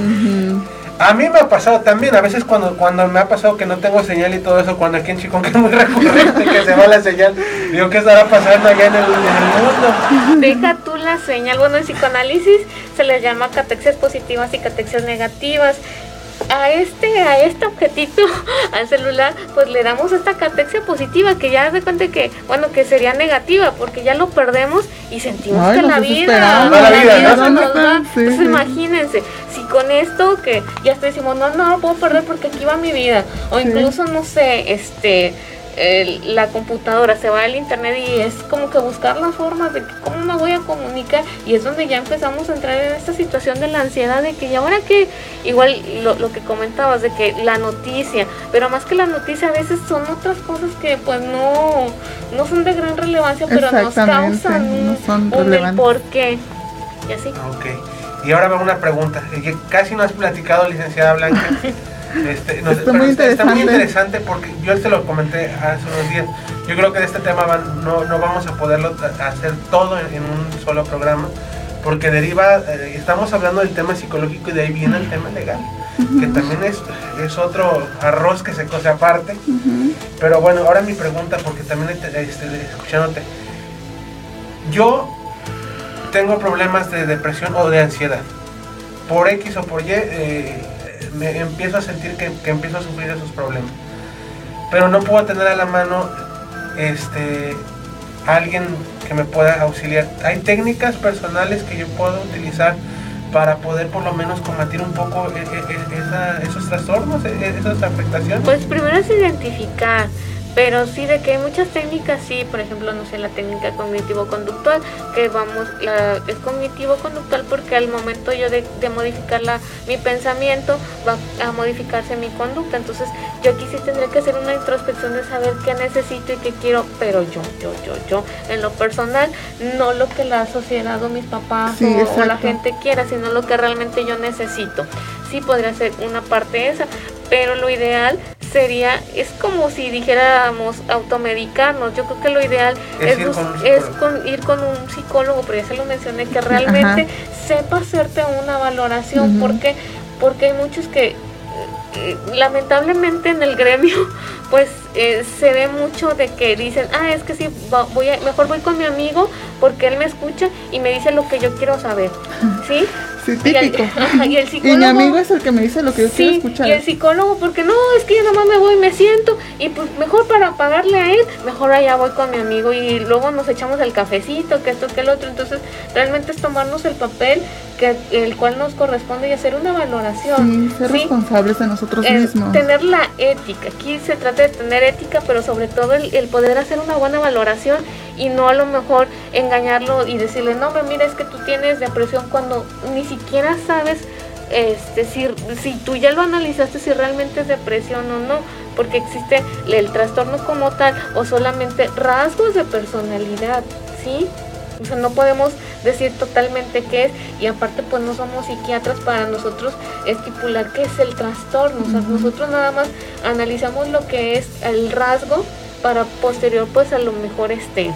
Speaker 2: A mí me ha pasado también, a veces cuando, cuando me ha pasado que no tengo señal y todo eso, cuando aquí en Chicón [laughs] que es muy recurrente que se va la señal, digo, ¿qué estará pasando allá en el,
Speaker 4: mundo? Deja tú la señal, bueno, en psicoanálisis se les llama catexias positivas y catexias negativas a este, a este objetito, [laughs] al celular, pues le damos esta catexia positiva que ya de cuenta que, bueno, que sería negativa, porque ya lo perdemos y sentimos que la vida, la vida, se nos va. Entonces imagínense, si con esto que ya estoy decimos, no, no lo puedo perder porque aquí va mi vida, o incluso, no sé, este la computadora, se va al internet y es como que buscar la forma de cómo me voy a comunicar y es donde ya empezamos a entrar en esta situación de la ansiedad de que y ahora que igual lo, que comentabas de que la noticia, pero más que la noticia a veces son otras cosas que pues no, no son de gran relevancia, pero nos causan un, un por qué. Y así.
Speaker 2: Ok. Y ahora va una pregunta, que casi no has platicado, licenciada Blanca. [laughs] Este, está, muy interesante. porque yo te lo comenté hace unos días. Yo creo que de este tema no, no, vamos a poderlo hacer todo en, un solo programa porque deriva, eh, estamos hablando del tema psicológico y de ahí viene el tema legal, que también es, es otro arroz que se cose aparte. Pero bueno, ahora mi pregunta, porque también este, escuchándote, yo tengo problemas de depresión o de ansiedad, por X o por Y. Eh, me empiezo a sentir que, empiezo a sufrir esos problemas. Pero no puedo tener a la mano este, alguien que me pueda auxiliar. Hay técnicas personales que yo puedo utilizar para poder por lo menos combatir un poco e- e- e- esos trastornos, esas afectaciones?
Speaker 4: Pues primero es identificar, pero sí de que hay muchas técnicas, sí, por ejemplo, no sé, la técnica cognitivo-conductual, que vamos, la, es cognitivo-conductual porque al momento yo de, de modificar la, mi pensamiento va a modificarse mi conducta, entonces yo aquí sí tendré que hacer una introspección de saber qué necesito y qué quiero, pero yo, yo, yo, yo, en lo personal, no lo que la sociedad o mis papás
Speaker 3: Sí,
Speaker 4: o- o, la gente quiera, sino lo que realmente yo necesito. Sí podría ser una parte esa, pero lo ideal sería, es como si dijéramos automedicarnos. Yo creo que lo ideal
Speaker 2: Es
Speaker 4: es,
Speaker 2: ir
Speaker 4: bus-
Speaker 2: con un
Speaker 4: es
Speaker 2: psicólogo.
Speaker 4: con- ir con un psicólogo, pero ya se lo mencioné, que realmente sepa hacerte una valoración.
Speaker 3: Ujú.
Speaker 4: ¿Por qué? Porque hay muchos que eh, lamentablemente en el gremio pues eh, se ve mucho de que dicen ah es que sí voy a- mejor voy con mi amigo porque él me escucha y me dice lo que yo quiero saber [laughs] sí
Speaker 3: Sí,
Speaker 4: y el,
Speaker 3: típico. [laughs]
Speaker 4: ajá, y el
Speaker 3: Y
Speaker 4: psicólogo
Speaker 3: mi amigo es el que me dice lo que yo quiero escuchar.
Speaker 4: y el psicólogo, porque no, es que yo nomás me voy, me siento, y pues mejor para pagarle a él, mejor allá voy con mi amigo y luego nos echamos el cafecito, que esto, que el otro. Entonces, realmente es tomarnos el papel que el cual nos corresponde y hacer una valoración.
Speaker 3: Sí, ser
Speaker 4: ¿sí?
Speaker 3: responsables de nosotros
Speaker 4: Eh,
Speaker 3: mismos.
Speaker 4: tener la ética. Aquí se trata tener ética, pero sobre todo el, el poder hacer una buena valoración y no a lo mejor engañarlo y decirle, no, pero mira, es que tú tienes depresión cuando ni siquiera sabes este, si, si tú ya lo analizaste, si realmente es depresión o no, porque existe el trastorno como tal o solamente rasgos de personalidad, ¿sí? O sea, no podemos decir totalmente qué es y aparte pues no somos psiquiatras para nosotros estipular qué es el trastorno. O sea, nosotros nada más analizamos lo que es el rasgo para posterior pues a lo mejor este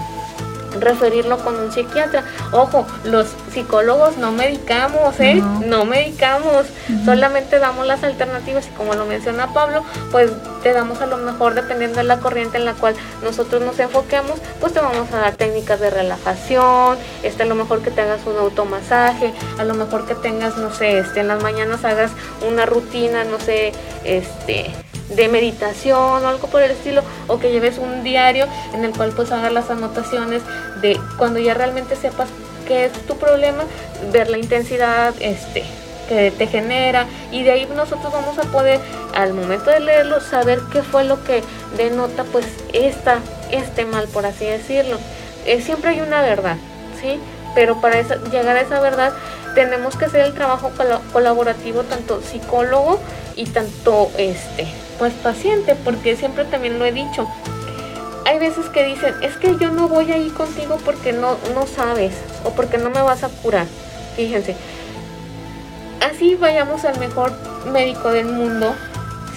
Speaker 4: referirlo con un psiquiatra. Ojo, los psicólogos no medicamos, ¿eh?
Speaker 3: No.
Speaker 4: No, medicamos, solamente damos las alternativas y como lo menciona Pablo, pues te damos a lo mejor dependiendo de la corriente en la cual nosotros nos enfoquemos, pues te vamos a dar técnicas de relajación, este, a lo mejor que te hagas un automasaje, a lo mejor que tengas, no sé, este, en las mañanas hagas una rutina, no sé, este de meditación o algo por el estilo o que lleves un diario en el cual pues hagas las anotaciones de cuando ya realmente sepas qué es tu problema ver la intensidad este que te genera y de ahí nosotros vamos a poder al momento de leerlo saber qué fue lo que denota pues esta este mal por así decirlo. Eh, siempre hay una verdad sí pero para esa- llegar a esa verdad tenemos que hacer el trabajo colaborativo tanto psicólogo y tanto este pues paciente porque siempre también lo he dicho hay veces que dicen es que yo no voy ahí contigo porque no no sabes o porque no me vas a curar fíjense así vayamos al mejor médico del mundo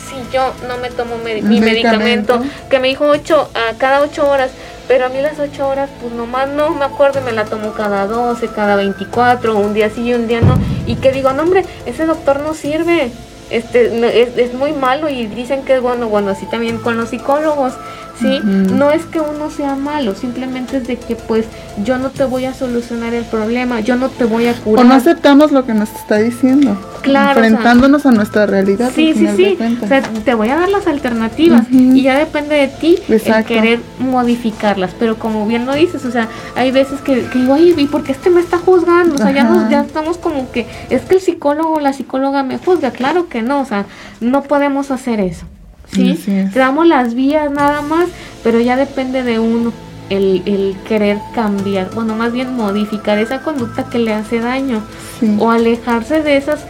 Speaker 4: si yo no me tomo mi
Speaker 3: Medicamento.
Speaker 4: medicamento que me dijo ocho a cada ocho horas pero a mí las ocho horas pues nomás no me acuerdo me la tomo cada 12 cada 24 un día sí y un día no. Y que digo no hombre ese doctor no sirve. Este es, es muy malo y dicen que es bueno bueno así también con los psicólogos sí no es que uno sea malo simplemente es de que pues yo no te voy a solucionar el problema yo no te voy a
Speaker 3: O
Speaker 4: curar
Speaker 3: no aceptamos lo que nos está diciendo.
Speaker 4: Claro, o sea,
Speaker 3: Enfrentándonos a nuestra realidad.
Speaker 4: Sí, sí, sí. O sea, te voy a dar las alternativas y ya depende de ti el querer modificarlas. Pero como bien lo dices, o sea, hay veces que, que digo, ay, ¿y por qué este me está juzgando? O sea, ya, nos, ya estamos como que, es que el psicólogo o la psicóloga me juzga. Claro que no, o sea, no podemos hacer eso. ¿Sí? Damos las vías nada más, pero ya depende de uno. El, el querer cambiar, bueno, más bien modificar esa conducta que le hace daño
Speaker 3: Sí.
Speaker 4: o alejarse de esas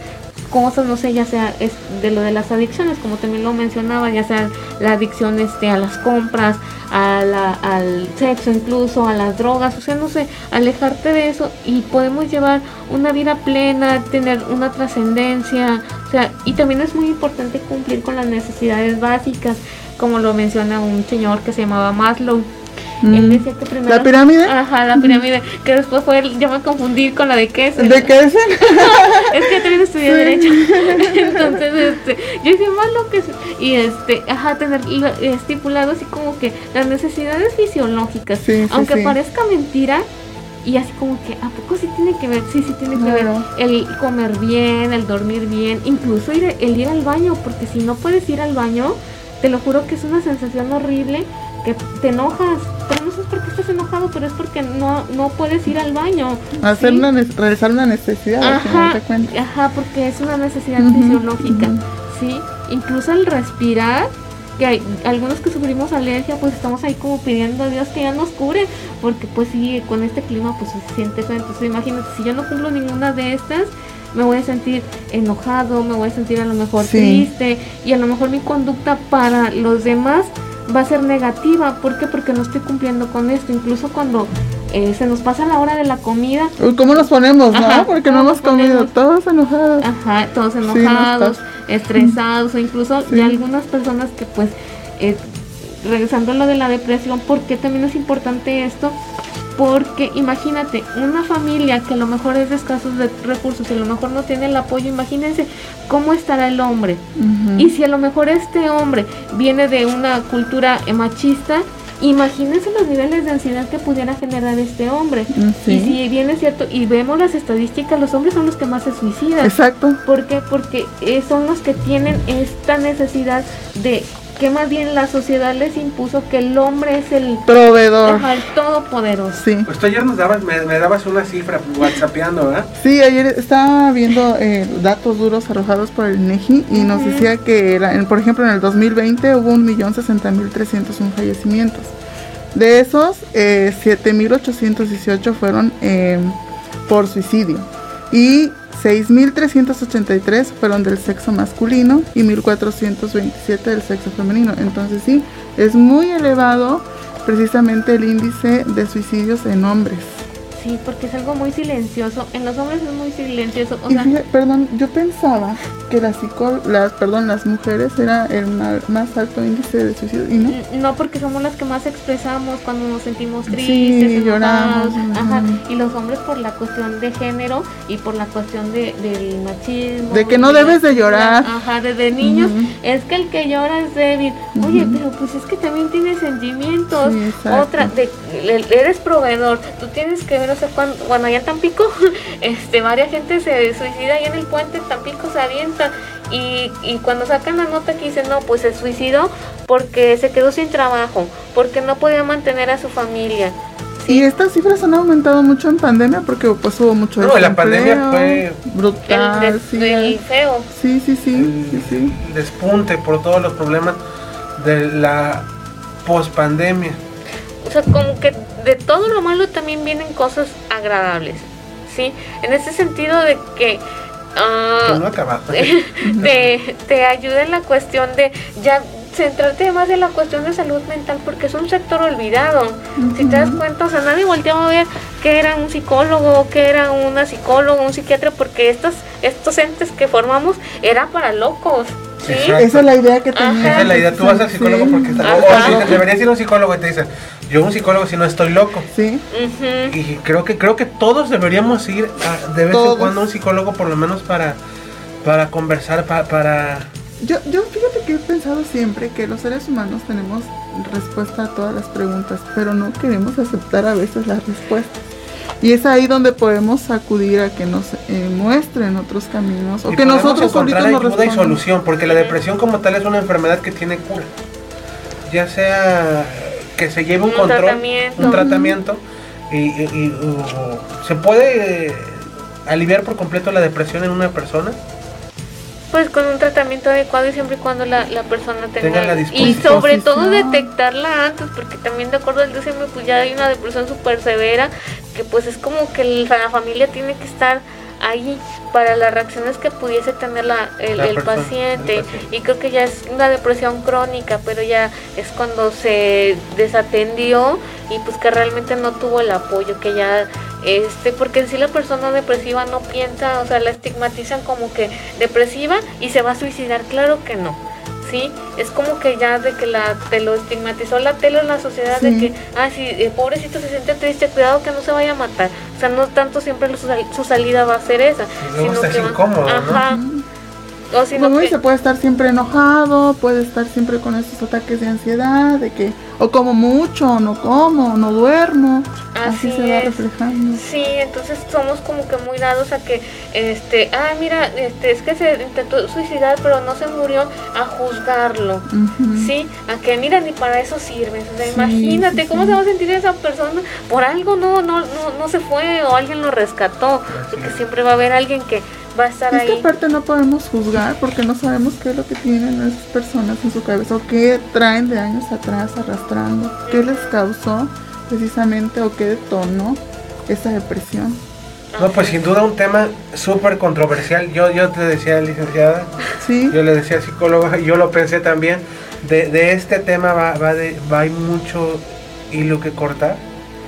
Speaker 4: cosas, no sé, ya sea es de lo de las adicciones, como también lo mencionaba, ya sea la adicción este, a las compras, a la- al sexo incluso, a las drogas, o sea, no sé, alejarte de eso y podemos llevar una vida plena, tener una trascendencia, o sea, y también es muy importante cumplir con las necesidades básicas, como lo menciona un señor que se llamaba Maslow. Él
Speaker 3: Mm.
Speaker 4: decía que primero...
Speaker 3: ¿La pirámide?
Speaker 4: Ajá, la pirámide, que después fue, el- ya me confundí con la de queso.
Speaker 3: ¿De qué [laughs] es?
Speaker 4: Que también estudié
Speaker 3: Sí.
Speaker 4: derecho. [laughs] Entonces, este, yo hice más lo que y este, ajá, tener estipulado así como que las necesidades fisiológicas,
Speaker 3: Sí, sí,
Speaker 4: aunque parezca mentira, y así como que, ¿a poco sí tiene que ver? Sí, sí tiene que ver el comer bien, el dormir bien, incluso ir, el ir al baño, porque si no puedes ir al baño, te lo juro que es una sensación horrible que te enojas, pero no sabes por qué estás enojado, pero es porque no, no puedes ir al baño.
Speaker 3: Hacer una, realizar una necesidad,
Speaker 4: ajá, Ajá, porque es una necesidad fisiológica, ¿sí? Incluso el respirar, que hay algunos que sufrimos alergia, pues estamos ahí como pidiendo a Dios que ya nos cure, porque pues sí, con este clima pues se siente feo. Entonces imagínate, si yo no cumplo ninguna de estas, me voy a sentir enojado, me voy a sentir a lo mejor triste y a lo mejor mi conducta para los demás va a ser negativa. ¿Por qué? Porque no estoy cumpliendo con esto. Incluso cuando eh, se nos pasa la hora de la comida.
Speaker 3: ¿Cómo nos ponemos, no? Porque no hemos comido, todos enojados.
Speaker 4: Ajá, todos enojados, estresados, o incluso ya algunas personas que pues, eh, regresando a lo de la depresión, ¿por qué también es importante esto? Porque imagínate, una familia que a lo mejor es de escasos de recursos y a lo mejor no tiene el apoyo, imagínense cómo estará el hombre. Y si a lo mejor este hombre viene de una cultura machista, imagínense los niveles de ansiedad que pudiera generar este hombre. Y si bien es cierto, y vemos las estadísticas, los hombres son los que más se suicidan.
Speaker 3: Exacto.
Speaker 4: ¿Por qué? Porque eh, son los que tienen esta necesidad de que más bien la sociedad les impuso que el hombre es el
Speaker 3: proveedor,
Speaker 4: el todopoderoso.
Speaker 2: Sí. Pues tú ayer nos dabas, me, dabas una cifra whatsappeando, ¿verdad?
Speaker 3: Sí, ayer estaba viendo eh, datos duros arrojados por el NEGI y nos decía que, por ejemplo, en el 2020 hubo un millón sesenta mil trescientos fallecimientos. De esos, eh, 7.818 fueron eh, por suicidio y 6.383 fueron del sexo masculino y 1.427 del sexo femenino. Entonces sí, es muy elevado precisamente el índice de suicidios en hombres.
Speaker 4: Sí, porque es algo muy silencioso. En los hombres es muy silencioso.
Speaker 3: perdón, yo pensaba que las, las, perdón, las mujeres era el más alto índice de suicidio. ¿y no?
Speaker 4: no, porque somos las que más expresamos cuando nos sentimos tristes, sí, lloramos. Ajá. Y los hombres por la cuestión de género y por la cuestión de, del machismo.
Speaker 3: De que no debes de llorar.
Speaker 4: Ajá, desde niños. Es que el que llora es débil. Oye, pero pues es que también tienes sentimientos. Otra, de, eres proveedor. Tú tienes que ver no sé cuándo, bueno, allá en Tampico, [laughs] este, varias gente se suicida ahí en el puente, Tampico se avienta y, y cuando sacan la nota que dicen, no, pues se suicidó porque se quedó sin trabajo, porque no podía mantener a su familia.
Speaker 3: Y estas cifras han aumentado mucho en pandemia porque pues hubo mucho
Speaker 2: No, la pandemia fue
Speaker 3: brutal,
Speaker 4: el, sí. feo.
Speaker 3: Sí, sí, sí, sí, sí.
Speaker 2: Despunte por todos los problemas de la pospandemia.
Speaker 4: O sea, como que de todo lo malo también vienen cosas agradables, ¿sí? En ese sentido de que...
Speaker 2: Uh, no [laughs]
Speaker 4: te, te ayuda en la cuestión de ya centrarte más en la cuestión de salud mental porque es un sector olvidado. Si te das cuenta, o sea, nadie volteaba a ver que era un psicólogo, que era una psicóloga, un psiquiatra, porque estos, estos entes que formamos era para locos. ¿Sí?
Speaker 3: Esa es la idea que tenía.
Speaker 2: Esa es la idea, tú vas al psicólogo porque está, o, deberías ir a un psicólogo y te dicen, yo un psicólogo si no estoy loco.
Speaker 3: Sí.
Speaker 2: Y creo que creo que todos deberíamos ir de vez en cuando a un psicólogo por lo menos para para conversar para
Speaker 3: yo, yo fíjate que he pensado siempre que los seres humanos tenemos respuesta a todas las preguntas, pero no queremos aceptar a veces las respuestas. Y es ahí donde podemos acudir a que nos eh, muestren otros caminos o que nosotros
Speaker 2: encontrar ayuda y solución, porque la depresión como tal es una enfermedad que tiene cura. Ya sea que se lleve un, control, tratamiento. un tratamiento y, se puede aliviar por completo la depresión en una persona
Speaker 4: pues con un tratamiento adecuado y siempre y cuando la, la persona tenga,
Speaker 2: la
Speaker 4: y sobre todo detectarla antes porque también de acuerdo al DSM pues ya hay una depresión súper severa que pues es como que la familia tiene que estar ahí para las reacciones que pudiese tener la, el, paciente. y creo que ya es una depresión crónica pero ya es cuando se desatendió y pues que realmente no tuvo el apoyo que ya este porque si la persona depresiva no piensa o sea la estigmatizan como que depresiva y se va a suicidar. Claro que no sí es como que ya de que la te lo estigmatizó la tele en la sociedad de que ah si el pobrecito se siente triste cuidado que no se vaya a matar. O sea no tanto siempre su, salida va a ser esa
Speaker 2: sino que incómodo,
Speaker 4: ajá. O no que-
Speaker 3: dice, puede estar siempre enojado, puede estar siempre con estos ataques de ansiedad, de que o como mucho, no como, no duermo. Así,
Speaker 4: Así
Speaker 3: se va reflejando.
Speaker 4: Sí, entonces somos como que muy dados a que, este, ah, mira, este, es que se intentó suicidar, pero no se murió, a juzgarlo. Sí, a que mira, ni para eso sirves. O sea,
Speaker 3: Sí,
Speaker 4: imagínate
Speaker 3: sí,
Speaker 4: cómo
Speaker 3: sí.
Speaker 4: se va a sentir esa persona. Por algo no, no, no, no se fue o alguien lo rescató. Porque siempre va a haber alguien que va a estar
Speaker 3: Es que
Speaker 4: ahí.
Speaker 3: aparte no podemos juzgar porque no sabemos qué es lo que tienen esas personas en su cabeza o qué traen de años atrás arrastrando, qué les causó precisamente o qué detonó esa depresión.
Speaker 2: No, pues sin duda un tema súper controversial. Yo, yo te decía, licenciada,
Speaker 3: Sí,
Speaker 2: yo le decía psicóloga, y yo lo pensé también. De, de este tema va, va, de, va hay mucho hilo que cortar.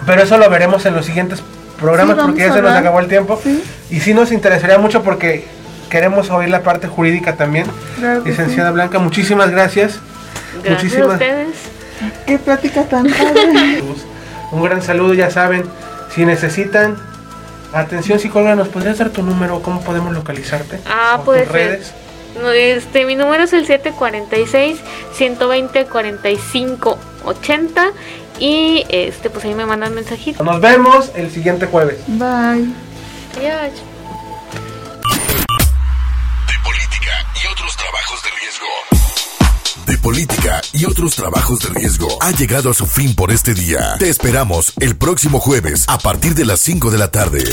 Speaker 2: Pero eso lo veremos en los siguientes programas
Speaker 3: Sí,
Speaker 2: porque ya
Speaker 3: a
Speaker 2: se nos acabó el tiempo.
Speaker 3: sí,
Speaker 2: Y sí nos interesaría mucho porque queremos oír la parte jurídica también.
Speaker 3: claro
Speaker 2: Licenciada Blanca, muchísimas gracias.
Speaker 4: Gracias a
Speaker 2: muchísimas-
Speaker 4: ustedes.
Speaker 3: sí. Qué plática tan padre.
Speaker 2: Un gran saludo, ya saben. Si necesitan atención psicóloga, ¿nos podrías dar tu número? ¿Cómo podemos localizarte?
Speaker 4: Ah,
Speaker 2: ¿O
Speaker 4: puede
Speaker 2: tus
Speaker 4: ser.
Speaker 2: redes?
Speaker 4: No, este, mi número es el 746 120 45 80 y este pues ahí me mandan mensajito.
Speaker 2: Nos vemos el siguiente jueves.
Speaker 3: Bye.
Speaker 4: Adiós.
Speaker 1: De política y otros trabajos de riesgo. De política y otros trabajos de riesgo ha llegado a su fin por este día. Te esperamos el próximo jueves a partir de las 5 de la tarde.